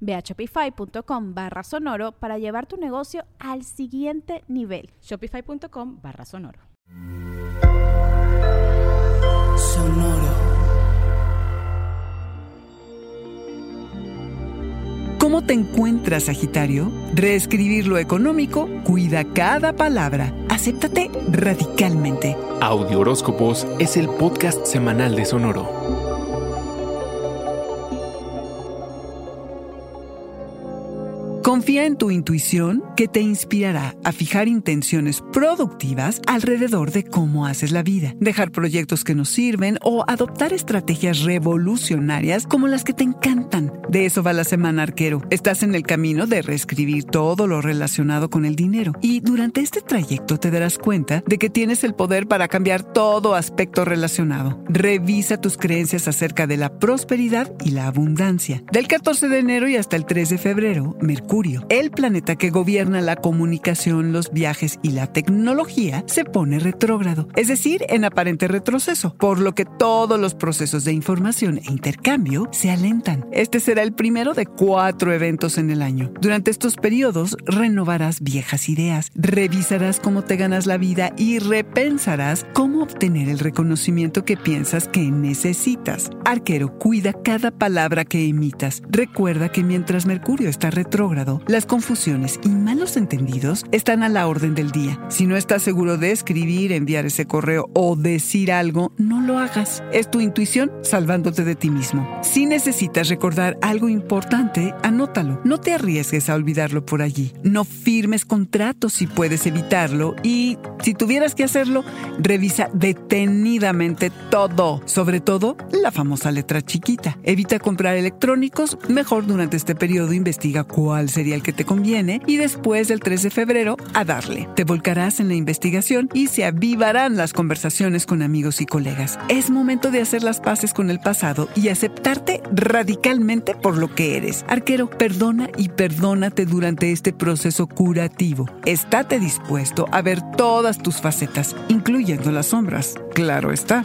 Ve a shopify.com barra sonoro para llevar tu negocio al siguiente nivel. Shopify.com barra sonoro. Sonoro. ¿Cómo te encuentras, Sagitario? Reescribir lo económico cuida cada palabra. Acéptate radicalmente. Audio Horóscopos es el podcast semanal de Sonoro. Confía en tu intuición que te inspirará a fijar intenciones productivas alrededor de cómo haces la vida, dejar proyectos que no sirven o adoptar estrategias revolucionarias como las que te encantan. De eso va la semana arquero. Estás en el camino de reescribir todo lo relacionado con el dinero y durante este trayecto te darás cuenta de que tienes el poder para cambiar todo aspecto relacionado. Revisa tus creencias acerca de la prosperidad y la abundancia. Del 14 de enero y hasta el 3 de febrero, Mercurio el planeta que gobierna la comunicación, los viajes y la tecnología, se pone retrógrado, es decir, en aparente retroceso, por lo que todos los procesos de información e intercambio se alentan. Este será el primero de cuatro eventos en el año. Durante estos periodos renovarás viejas ideas, revisarás cómo te ganas la vida y repensarás cómo obtener el reconocimiento que piensas que necesitas. Arquero, cuida cada palabra que emitas. Recuerda que mientras Mercurio está retrógrado, las confusiones y malos entendidos están a la orden del día. Si no estás seguro de escribir, enviar ese correo o decir algo, no lo hagas. Es tu intuición salvándote de ti mismo. Si necesitas recordar algo importante, anótalo. No te arriesgues a olvidarlo por allí. No firmes contratos si puedes evitarlo y si tuvieras que hacerlo, revisa detenidamente todo, sobre todo la famosa letra chiquita. Evita comprar electrónicos, mejor durante este periodo investiga cuál el que te conviene y después del 3 de febrero a darle. Te volcarás en la investigación y se avivarán las conversaciones con amigos y colegas. Es momento de hacer las paces con el pasado y aceptarte radicalmente por lo que eres. Arquero, perdona y perdónate durante este proceso curativo. Estate dispuesto a ver todas tus facetas, incluyendo las sombras. Claro está.